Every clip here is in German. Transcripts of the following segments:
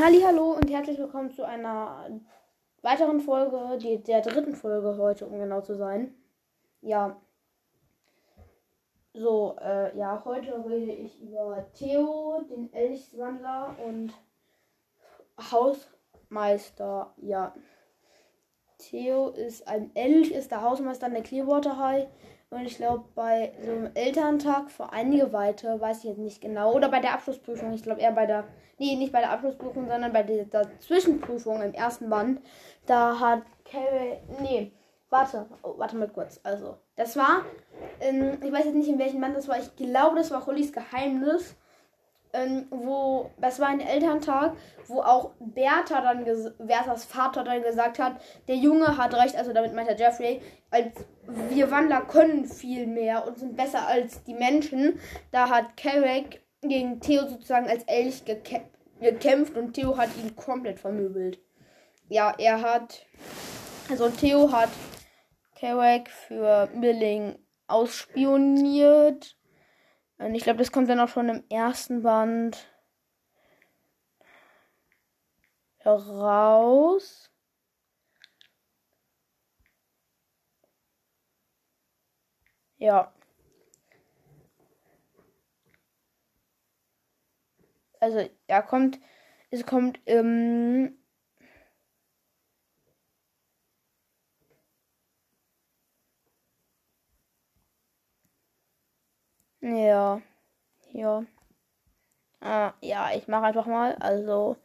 Hallo und herzlich willkommen zu einer weiteren Folge, die, der dritten Folge heute, um genau zu sein. Ja. So, äh, ja, heute rede ich über Theo, den Elchwandler und Hausmeister. Ja. Theo ist ein Elch, ist der Hausmeister an der Clearwater High und ich glaube, bei so einem Elterntag für einige Weite, weiß ich jetzt nicht genau. Oder bei der Abschlussprüfung. Ich glaube eher bei der. Nee, nicht bei der Abschlussprüfung, sondern bei der, der Zwischenprüfung im ersten Band. Da hat Carrie. Nee, warte. Oh, warte mal kurz. Also, das war. In, ich weiß jetzt nicht, in welchem Band das war. Ich glaube, das war Hollys Geheimnis ähm, wo das war ein Elterntag, wo auch Bertha dann, Berthas Vater dann gesagt hat, der Junge hat recht, also damit meint er Jeffrey, als wir Wandler können viel mehr und sind besser als die Menschen. Da hat Carrick gegen Theo sozusagen als Elch gekämpft und Theo hat ihn komplett vermöbelt. Ja, er hat, also Theo hat Carrick für Milling ausspioniert und ich glaube, das kommt dann auch schon im ersten Band heraus. Ja. Also, er kommt, es kommt im Ja. Ja. Ah, ja, ich mache einfach mal. Also,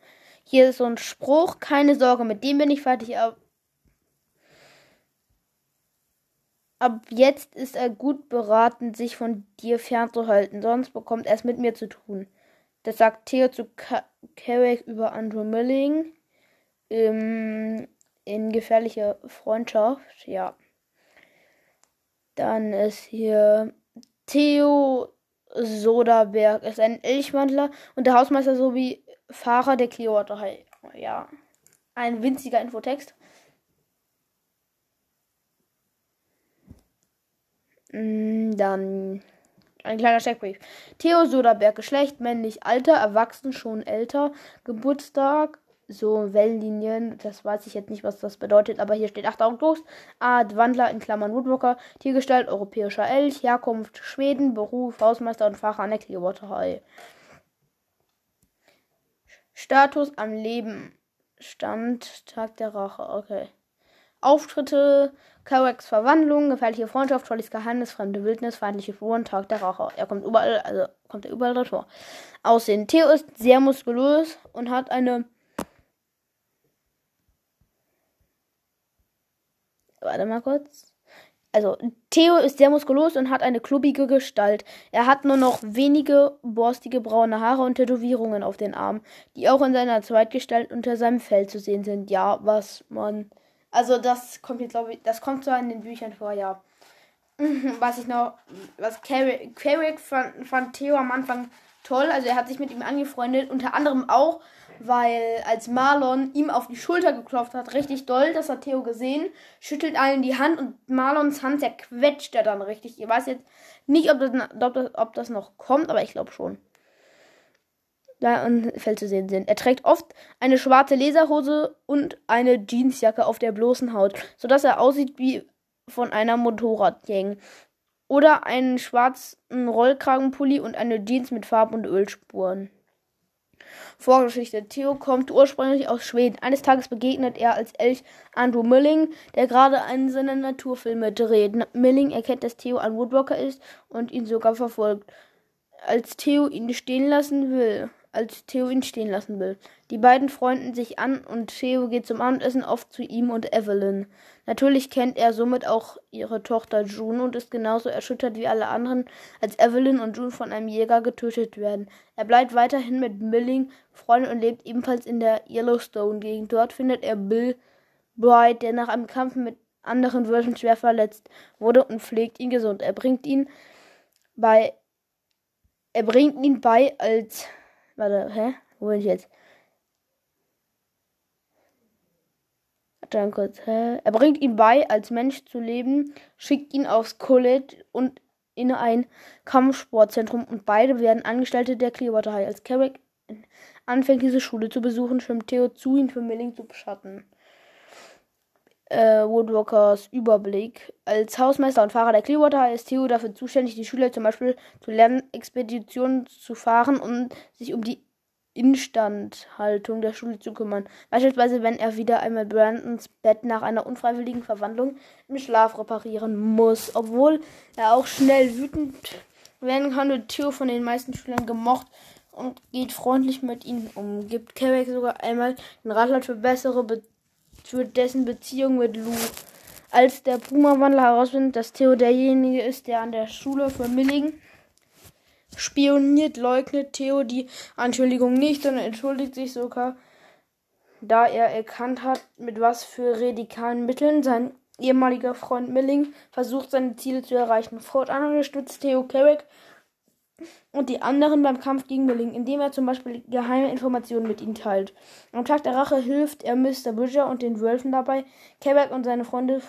hier ist so ein Spruch. Keine Sorge, mit dem bin ich fertig. Ab, ab jetzt ist er gut beraten, sich von dir fernzuhalten. Sonst bekommt er es mit mir zu tun. Das sagt Theo zu Carrick über Andrew Milling. Ähm, in gefährlicher Freundschaft, ja. Dann ist hier Theo Soderberg ist ein Elchwandler und der Hausmeister sowie Fahrer der High. Ja, ein winziger Infotext. Mm, dann ein kleiner Checkbrief. Theo Soderberg, Geschlecht, männlich, Alter, erwachsen, schon älter, Geburtstag, so Wellenlinien. Das weiß ich jetzt nicht, was das bedeutet, aber hier steht 8 August. Art Wandler in Klammern Woodwalker. Tiergestalt europäischer Elch. Herkunft Schweden. Beruf Hausmeister und Fahrer an der Clearwater. Status am Leben. Stand Tag der Rache. Okay. Auftritte, Karex Verwandlung, gefährliche Freundschaft, tolles Geheimnis, fremde Wildnis, feindliche Figuren, Tag der Rache. Er kommt überall, also kommt er überall drin vor. Aussehen. Theo ist sehr muskulös und hat eine Warte mal kurz. Also, Theo ist sehr muskulös und hat eine klubbige Gestalt. Er hat nur noch wenige borstige braune Haare und Tätowierungen auf den Armen, die auch in seiner Zweitgestalt unter seinem Fell zu sehen sind. Ja, was man. Also, das kommt jetzt, glaube ich, das kommt so in den Büchern vor, ja. Was ich noch, was Carrick fand, fand Theo am Anfang toll. Also, er hat sich mit ihm angefreundet, unter anderem auch, weil als Marlon ihm auf die Schulter geklopft hat, richtig doll, das hat Theo gesehen, schüttelt allen die Hand und Marlons Hand zerquetscht er dann richtig. Ich weiß jetzt nicht, ob das, ob das, ob das noch kommt, aber ich glaube schon. Da in Feld zu sehen sind. Er trägt oft eine schwarze Laserhose und eine Jeansjacke auf der bloßen Haut, sodass er aussieht wie von einer Motorradgang. Oder einen schwarzen Rollkragenpulli und eine Jeans mit Farb- und Ölspuren. Vorgeschichte. Theo kommt ursprünglich aus Schweden. Eines Tages begegnet er als Elch Andrew Milling, der gerade einen seiner Naturfilme dreht. Milling erkennt, dass Theo ein Woodwalker ist und ihn sogar verfolgt. Als Theo ihn stehen lassen will, als Theo ihn stehen lassen will. Die beiden freunden sich an und Theo geht zum Abendessen oft zu ihm und Evelyn. Natürlich kennt er somit auch ihre Tochter June und ist genauso erschüttert wie alle anderen, als Evelyn und June von einem Jäger getötet werden. Er bleibt weiterhin mit Milling Freund und lebt ebenfalls in der Yellowstone-Gegend. Dort findet er Bill Bright, der nach einem Kampf mit anderen Wölfen schwer verletzt wurde und pflegt ihn gesund. Er bringt ihn bei er bringt ihn bei als Warte, hä? Wo bin ich jetzt? Dann kurz, hä? Er bringt ihn bei, als Mensch zu leben, schickt ihn aufs College und in ein Kampfsportzentrum und beide werden Angestellte der Clearwater High. Als Carrick anfängt, diese Schule zu besuchen, schwimmt Theo zu, ihn für Milling zu beschatten. Äh, Woodwalkers Überblick. Als Hausmeister und Fahrer der Clearwater ist Theo dafür zuständig, die Schüler zum Beispiel zu Lernexpeditionen zu fahren und sich um die Instandhaltung der Schule zu kümmern. Beispielsweise, wenn er wieder einmal Brandons Bett nach einer unfreiwilligen Verwandlung im Schlaf reparieren muss. Obwohl er auch schnell wütend werden kann, wird Theo von den meisten Schülern gemocht und geht freundlich mit ihnen um. Gibt Carrick sogar einmal den Ratschlag für bessere Be für dessen Beziehung mit Lou. Als der Puma-Wandler herausfindet, dass Theo derjenige ist, der an der Schule für Milling spioniert, leugnet Theo die Anschuldigung nicht und entschuldigt sich sogar, da er erkannt hat, mit was für radikalen Mitteln sein ehemaliger Freund Milling versucht, seine Ziele zu erreichen. Fortan unterstützt Theo Carrick und die anderen beim Kampf gegen Milling, indem er zum Beispiel geheime Informationen mit ihnen teilt. Am Tag der Rache hilft er Mr. Bridger und den Wölfen dabei, Quebec und seine Freunde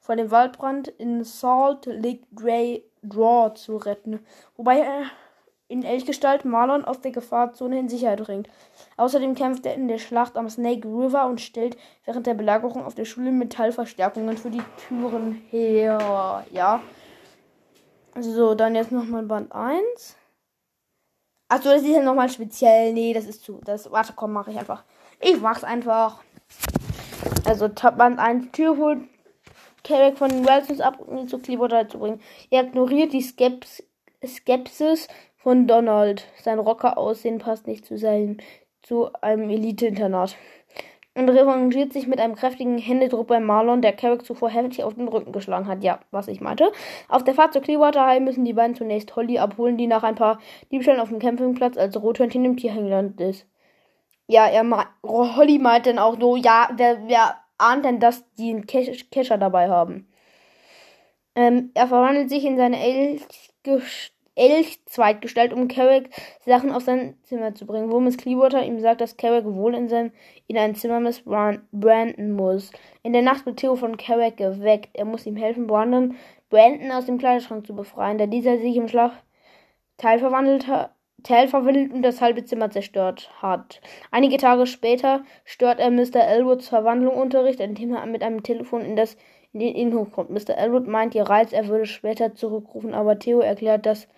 vor dem Waldbrand in Salt Lake Grey Draw zu retten, wobei er in Elchgestalt Marlon aus der Gefahrzone in Sicherheit bringt. Außerdem kämpft er in der Schlacht am Snake River und stellt während der Belagerung auf der Schule Metallverstärkungen für die Türen her. Ja. So, dann jetzt nochmal Band 1. Achso, das ist ja nochmal speziell. Nee, das ist zu. Das, warte, komm, mache ich einfach. Ich mach's einfach. Also, Band 1, Tür holt Carrick von den Welsons ab, um ihn zu Clearwater zu bringen. Er ignoriert die Skeps Skepsis von Donald. Sein Rocker-Aussehen passt nicht zu seinem, zu einem Elite-Internat. Und revanchiert sich mit einem kräftigen Händedruck bei Marlon, der Carrick zuvor heftig auf den Rücken geschlagen hat. Ja, was ich meinte. Auf der Fahrt zur Clearwater High müssen die beiden zunächst Holly abholen, die nach ein paar Diebstählen auf dem Campingplatz als Rothörnchen im Tierheim gelandet ist. Ja, er Holly meint dann auch so, ja, wer, wer ahnt denn, dass die einen Kescher dabei haben? Ähm, er verwandelt sich in seine Elchgestalt Elch zweitgestellt, um Carrick Sachen auf sein Zimmer zu bringen, wo Miss Clearwater ihm sagt, dass Carrick wohl in, sein, in ein Zimmer Miss Brandon muss. In der Nacht wird Theo von Carrick geweckt. Er muss ihm helfen, Brandon, Brandon aus dem Kleiderschrank zu befreien, da dieser sich im Schlaf teilverwandelt hat. verwandelt und das halbe Zimmer zerstört hat. Einige Tage später stört er Mr. Elwoods Verwandlungsunterricht, indem er mit einem Telefon in das in den Innenhof kommt. Mr. Elwood meint ihr Reiz, er würde später zurückrufen, aber Theo erklärt, dass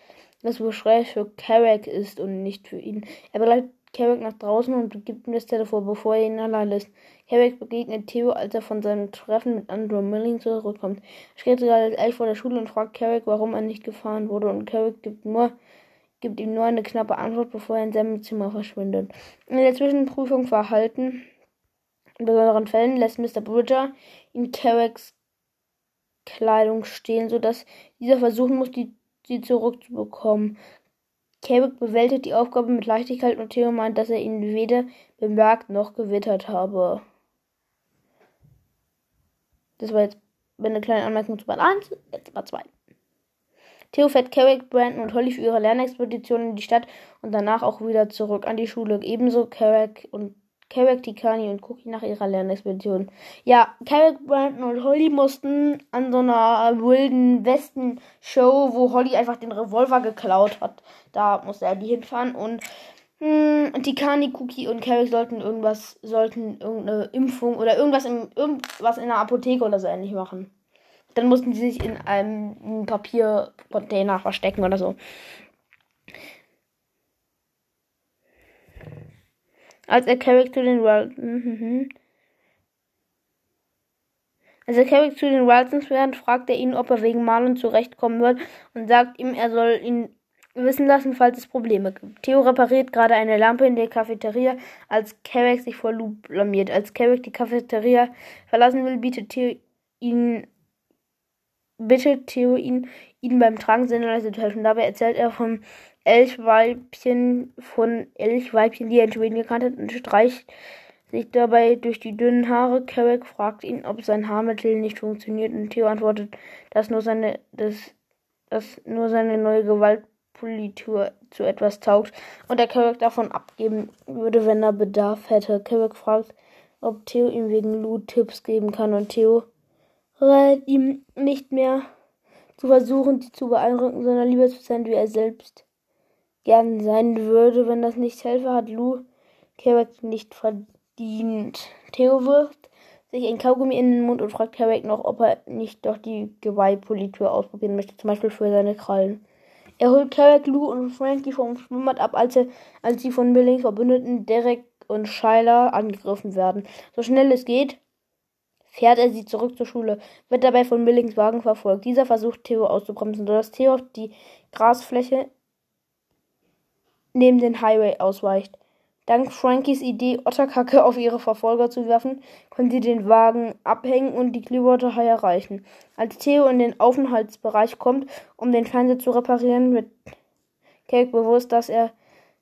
das Gespräch für Carrick ist und nicht für ihn. Er begleitet Carrick nach draußen und gibt ihm das Telefon, bevor er ihn allein lässt. Carrick begegnet Theo, als er von seinem Treffen mit Andrew Milling zurückkommt. Er steht gerade Elf vor der Schule und fragt Carrick, warum er nicht gefahren wurde, und Carrick gibt nur gibt ihm nur eine knappe Antwort, bevor er in seinem Zimmer verschwindet. In der Zwischenprüfung verhalten in besonderen Fällen lässt Mr. Bridger in Carricks Kleidung stehen, sodass dieser versuchen muss, die sie zurückzubekommen. Cabot bewältigt die Aufgabe mit Leichtigkeit und Theo meint, dass er ihn weder bemerkt noch gewittert habe. Das war jetzt eine kleine Anmerkung zu Band 1, jetzt Band 2. Theo fährt Carrick, Brandon und Holly für ihre Lernexpedition in die Stadt und danach auch wieder zurück an die Schule. Ebenso Carrick und Carrick, Tikani und Cookie nach ihrer Lernexpedition. Ja, Carrick, Brandon und Holly mussten an so einer wilden Westen-Show, wo Holly einfach den Revolver geklaut hat. Da musste er die hinfahren und mh, hm, Tikani, Cookie und Carrick sollten irgendwas, sollten irgendeine Impfung oder irgendwas, im, irgendwas in der Apotheke oder so ähnlich machen. Dann mussten sie sich in einem Papiercontainer verstecken oder so. Als er Carrick zu den Wild mhm. Als er Carrick zu den Wilsons fährt, fragt er ihn, ob er wegen Marlon zurechtkommen wird und sagt ihm, er soll ihn wissen lassen, falls es Probleme gibt. Theo repariert gerade eine Lampe in der Cafeteria, als Carrick sich vor Lou blamiert. Als Carrick die Cafeteria verlassen will, bietet Theo ihn bittet Theo ihn, ihn beim Tragen Leiste zu helfen. Dabei erzählt er von Elchweibchen von Elchweibchen, die er in Schweden gekannt hat, und streicht sich dabei durch die dünnen Haare. Carrick fragt ihn, ob sein Haarmittel nicht funktioniert, und Theo antwortet, dass nur seine, dass, dass nur seine neue Gewaltpolitur zu etwas taugt und der Carrick davon abgeben würde, wenn er Bedarf hätte. Carrick fragt, ob Theo ihm wegen Lou Tipps geben kann, und Theo rät ihm nicht mehr zu versuchen, sie zu beeindrucken, sondern lieber zu sein wie er selbst gern sein würde, wenn das nicht helfe, hat Lou Carrick nicht verdient. Theo wirft sich ein Kaugummi in den Mund und fragt Carrick noch, ob er nicht doch die Geweihpolitur ausprobieren möchte, zum Beispiel für seine Krallen. Er holt Carrick, Lou und Frankie vom Schwimmbad ab, als, er, als sie von Millings Verbündeten Derek und Shyla angegriffen werden. So schnell es geht, fährt er sie zurück zur Schule, wird dabei von Millings Wagen verfolgt. Dieser versucht Theo auszubremsen, sodass Theo auf die Grasfläche neben den Highway ausweicht. Dank Frankies Idee, Otterkacke auf ihre Verfolger zu werfen, können sie den Wagen abhängen und die Clearwater High erreichen. Als Theo in den Aufenthaltsbereich kommt, um den Fernseher zu reparieren, wird Cake bewusst, dass er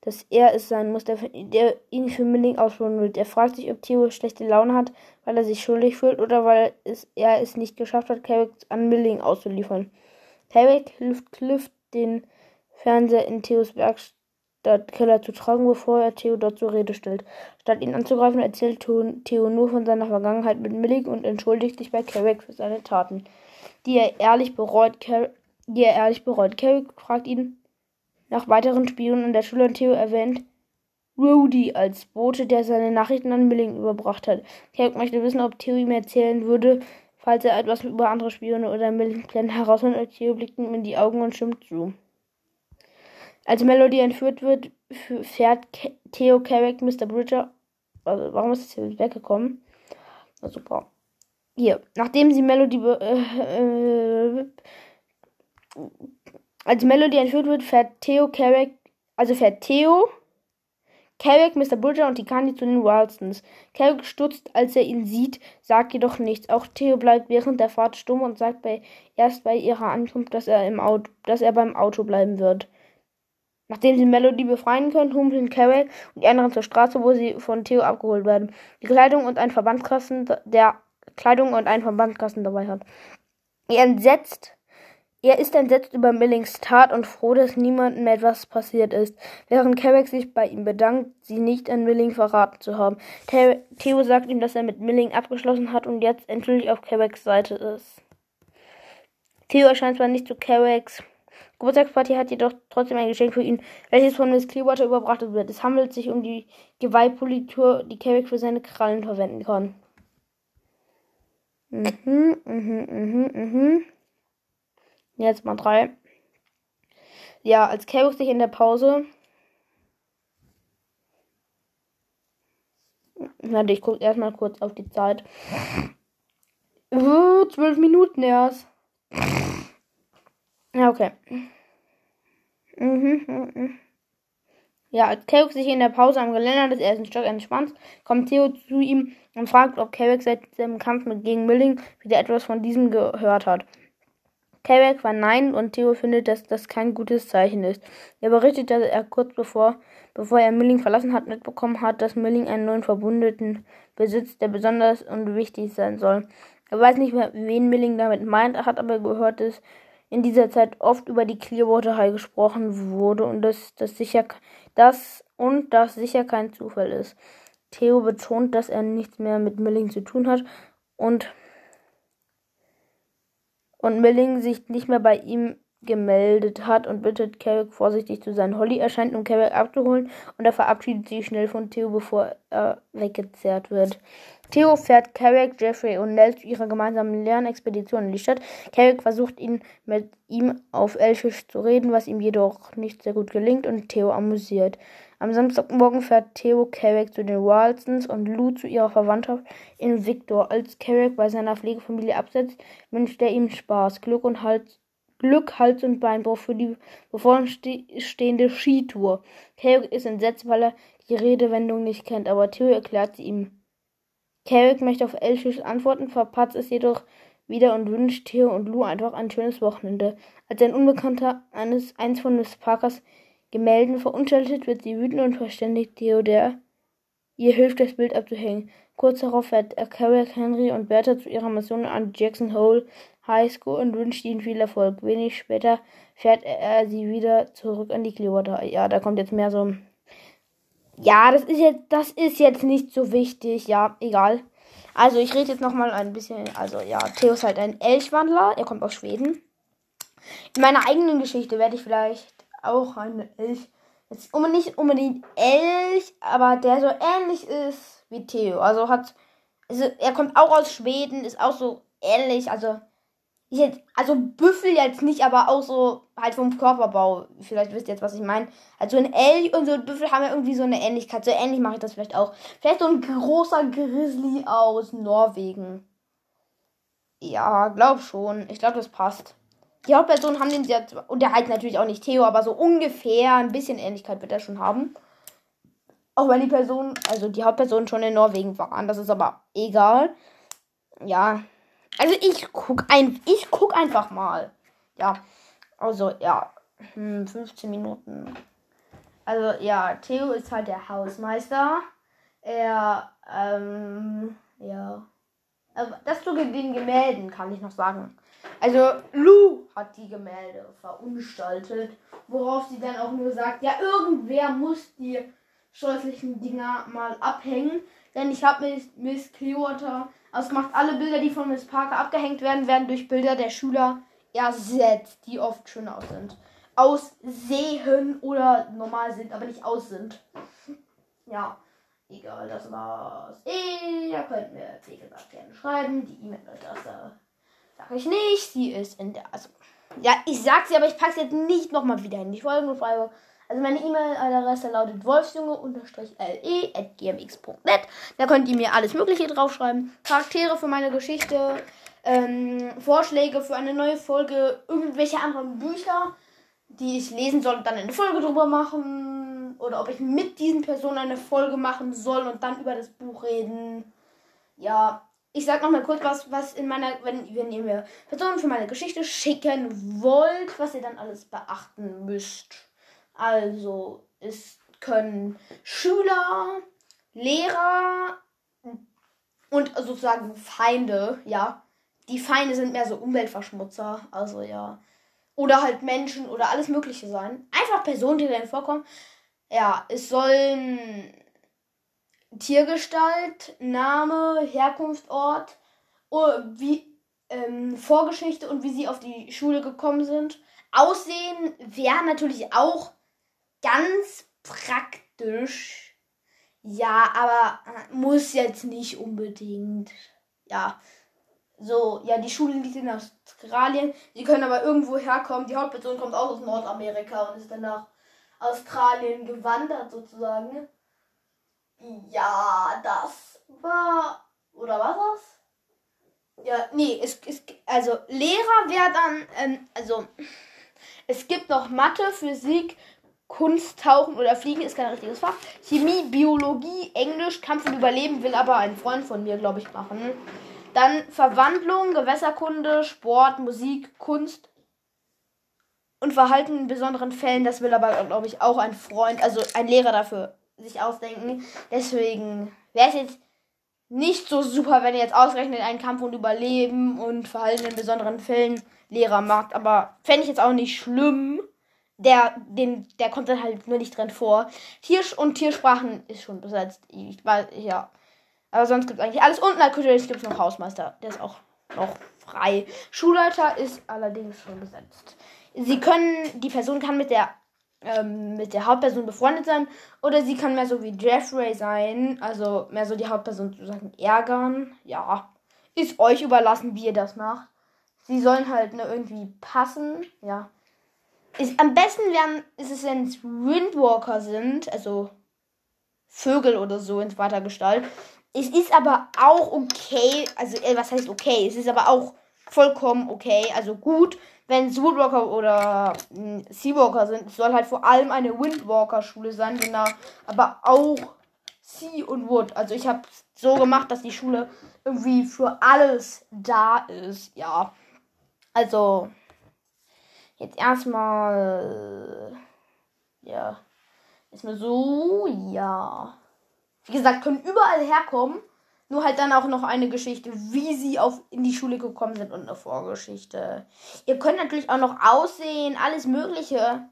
dass er es sein muss, der, der ihn für Milling ausführen will. Er fragt sich, ob Theo schlechte Laune hat, weil er sich schuldig fühlt oder weil es, er es nicht geschafft hat, Carrick an Milling auszuliefern. Carrick hilft Cliff, den Fernseher in Theos Werkstattkeller zu tragen, bevor er Theo dort zur Rede stellt. Statt ihn anzugreifen, erzählt Theo nur von seiner Vergangenheit mit Milling und entschuldigt sich bei Carrick für seine Taten, die er ehrlich bereut. Car die er ehrlich bereut. Carrick fragt ihn, nach weiteren Spionen an der Schule und Theo erwähnt Rudy als Bote, der seine Nachrichten an Milling überbracht hat. Kirk möchte wissen, ob Theo ihm erzählen würde, falls er etwas über andere Spione oder Millings Pläne herausfindet. Theo blickt ihm in die Augen und stimmt zu. Als Melody entführt wird, fährt Theo Carrick Mr. Bridger. Also, warum ist es hier weggekommen? Na, super. Hier, nachdem sie Melody äh, äh, als Melody entführt wird, fährt Theo Carrick, also fährt Theo, Carrick, Mr. Bridger und die Candy zu den Wilsons. Carrick stutzt, als er ihn sieht, sagt jedoch nichts. Auch Theo bleibt während der Fahrt stumm und sagt bei, erst bei ihrer Ankunft, dass er, im Auto, dass er beim Auto bleiben wird. Nachdem sie Melody befreien können, humpeln Carrick und die anderen zur Straße, wo sie von Theo abgeholt werden. Die Kleidung und ein Verbandskasten, der Kleidung und ein Verbandskasten dabei hat. Er entsetzt er ist entsetzt über Millings Tat und froh, dass niemandem etwas passiert ist, während Carrick sich bei ihm bedankt, sie nicht an Milling verraten zu haben. Theo sagt ihm, dass er mit Milling abgeschlossen hat und jetzt endlich auf Carricks Seite ist. Theo erscheint zwar nicht zu Carricks Geburtstagsparty, hat jedoch trotzdem ein Geschenk für ihn, welches von Miss Clearwater überbracht wird. Es handelt sich um die Geweihpolitur, die Carrick für seine Krallen verwenden kann. Mhm, mhm, mhm, mhm. Jetzt mal drei. Ja, als Carrick sich in der Pause. Warte, ich gucke erstmal kurz auf die Zeit. Uh, zwölf Minuten erst. Ja, okay. Mhm, mhm. Ja, als Carrick sich in der Pause am Geländer des ersten Stock entspannt, kommt Theo zu ihm und fragt, ob Carrick seit dem Kampf mit gegen Milling wieder etwas von diesem gehört hat. Carrick verneint und Theo findet, dass das kein gutes Zeichen ist. Er berichtet, dass er kurz bevor, bevor er Milling verlassen hat, mitbekommen hat, dass Milling einen neuen Verbündeten besitzt, der besonders und wichtig sein soll. Er weiß nicht mehr, wen Milling damit meint, hat aber gehört, dass in dieser Zeit oft über die Clearwater High gesprochen wurde und dass das sicher das und das sicher kein Zufall ist. Theo betont, dass er nichts mehr mit Milling zu tun hat und und Milling sich nicht mehr bei ihm gemeldet hat und bittet Carrick vorsichtig zu sein. Holly erscheint, um Carrick abzuholen und er verabschiedet sich schnell von Theo, bevor er weggezerrt wird. Theo fährt Carrick, Jeffrey und Nell zu ihrer gemeinsamen Lernexpedition in die Stadt. Carrick versucht ihn mit ihm auf Elfisch zu reden, was ihm jedoch nicht sehr gut gelingt und Theo amüsiert. Am Samstagmorgen fährt Theo Carrick zu den Walsons und Lou zu ihrer Verwandtschaft in Victor. Als Carrick bei seiner Pflegefamilie absetzt, wünscht er ihm Spaß, Glück und Hals, Glück, Hals und Beinbruch für die bevorstehende Skitour. Carrick ist entsetzt, weil er die Redewendung nicht kennt, aber Theo erklärt sie ihm. Carrick möchte auf Elfisch antworten, verpatzt es jedoch wieder und wünscht Theo und Lou einfach ein schönes Wochenende. Als ein Unbekannter eines, eins von Miss Parkers Gemälden verunstaltet, wird sie wütend und verständigt Theo, der ihr hilft, das Bild abzuhängen. Kurz darauf fährt Carrick, Henry und Bertha zu ihrer Mission an Jackson Hole High School und wünscht ihnen viel Erfolg. Wenig später fährt er sie wieder zurück an die Clearwater. Ja, da kommt jetzt mehr so ja, das ist jetzt, das ist jetzt nicht so wichtig. Ja, egal. Also ich rede jetzt noch mal ein bisschen. Also ja, Theo ist halt ein Elchwandler. Er kommt aus Schweden. In meiner eigenen Geschichte werde ich vielleicht auch eine Elch Jetzt nicht unbedingt Elch, aber der so ähnlich ist wie Theo. Also hat. Also er kommt auch aus Schweden, ist auch so ähnlich. Also. Jetzt, also Büffel jetzt nicht, aber auch so halt vom Körperbau. Vielleicht wisst ihr jetzt, was ich meine. Also ein Elch und so ein Büffel haben ja irgendwie so eine Ähnlichkeit. So ähnlich mache ich das vielleicht auch. Vielleicht so ein großer Grizzly aus Norwegen. Ja, glaub schon. Ich glaube, das passt. Die Hauptpersonen haben den sehr, und der heißt natürlich auch nicht Theo, aber so ungefähr ein bisschen Ähnlichkeit wird er schon haben. Auch wenn die Person, also die Hauptpersonen schon in Norwegen waren. Das ist aber egal. Ja. Also ich guck ein, ich guck einfach mal. Ja. Also, ja. Hm, 15 Minuten. Also, ja, Theo ist halt der Hausmeister. Er, ähm, ja. Also, das zu den Gemälden kann ich noch sagen. Also Lou hat die Gemälde verunstaltet, worauf sie dann auch nur sagt, ja, irgendwer muss die scheußlichen Dinger mal abhängen. Denn ich habe Miss, Miss Clearwater ausgemacht, alle Bilder, die von Miss Parker abgehängt werden, werden durch Bilder der Schüler ersetzt, die oft schöner aus sind. Aussehen oder normal sind, aber nicht aus sind. Ja, egal, das war's. Ihr könnt mir, wie gesagt, gerne schreiben. Die E-Mail-Adresse Sag ich nicht. Sie ist in der. Also, ja, ich sag sie, aber ich packe sie jetzt nicht nochmal wieder in die Folgenbeschreibung. Also meine E-Mail-Adresse lautet wolfsjunge-le.gmx.net. Da könnt ihr mir alles Mögliche draufschreiben. Charaktere für meine Geschichte, ähm, Vorschläge für eine neue Folge, irgendwelche anderen Bücher, die ich lesen soll und dann eine Folge drüber machen. Oder ob ich mit diesen Personen eine Folge machen soll und dann über das Buch reden. Ja, ich sag noch mal kurz was, was in meiner, wenn, wenn ihr mir Personen für meine Geschichte schicken wollt, was ihr dann alles beachten müsst. Also, es können Schüler, Lehrer und sozusagen Feinde, ja. Die Feinde sind mehr so Umweltverschmutzer, also ja. Oder halt Menschen oder alles Mögliche sein. Einfach Personen, die dann vorkommen. Ja, es sollen Tiergestalt, Name, Herkunftsort, oh, wie, ähm, Vorgeschichte und wie sie auf die Schule gekommen sind. Aussehen wäre natürlich auch ganz praktisch. Ja, aber muss jetzt nicht unbedingt. Ja. So, ja, die Schule liegt in Australien. Sie können aber irgendwo herkommen. Die Hauptperson kommt auch aus Nordamerika und ist dann nach Australien gewandert sozusagen. Ja, das war. Oder war das? Ja, nee, es, es also Lehrer wäre dann, ähm, also es gibt noch Mathe, Physik, Kunst, Tauchen oder Fliegen ist kein richtiges Fach. Chemie, Biologie, Englisch, Kampf und Überleben will aber ein Freund von mir, glaube ich, machen. Dann Verwandlung, Gewässerkunde, Sport, Musik, Kunst und Verhalten in besonderen Fällen. Das will aber, glaube ich, auch ein Freund, also ein Lehrer dafür sich ausdenken. Deswegen wäre es jetzt nicht so super, wenn ihr jetzt ausrechnet einen Kampf und Überleben und Verhalten in besonderen Fällen Lehrer macht. Aber fände ich jetzt auch nicht schlimm. Der, den, der kommt dann halt nur nicht drin vor. Tier und Tiersprachen ist schon besetzt. Ich weiß, ja. Aber sonst gibt es eigentlich alles. Und natürlich gibt es noch Hausmeister. Der ist auch noch frei. Schulleiter ist allerdings schon besetzt. Sie können, die Person kann mit der ähm, mit der Hauptperson befreundet sein. Oder sie kann mehr so wie Jeffrey sein. Also mehr so die Hauptperson sozusagen ärgern. Ja. Ist euch überlassen, wie ihr das macht. Sie sollen halt ne, irgendwie passen. Ja. Ist, am besten wären, ist es, wenn es Windwalker sind. Also Vögel oder so in zweiter Gestalt. Es ist aber auch okay. Also, äh, was heißt okay? Es ist aber auch vollkommen okay. Also gut wenn es Woodwalker oder hm, Seawalker sind, es soll halt vor allem eine Windwalker-Schule sein, genau, aber auch Sea und Wood. Also ich habe so gemacht, dass die Schule irgendwie für alles da ist, ja. Also jetzt erstmal ja, erstmal so, ja. Wie gesagt, können überall herkommen. Nur halt dann auch noch eine Geschichte, wie sie auf in die Schule gekommen sind und eine Vorgeschichte. Ihr könnt natürlich auch noch aussehen, alles Mögliche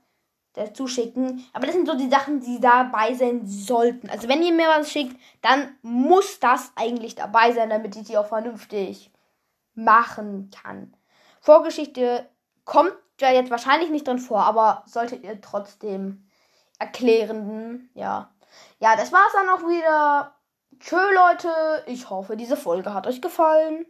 dazu schicken. Aber das sind so die Sachen, die dabei sein sollten. Also wenn ihr mir was schickt, dann muss das eigentlich dabei sein, damit ich sie auch vernünftig machen kann. Vorgeschichte kommt jetzt wahrscheinlich nicht drin vor, aber solltet ihr trotzdem erklärenden, ja. Ja, das war's dann auch wieder. Tschö, Leute. Ich hoffe, diese Folge hat euch gefallen.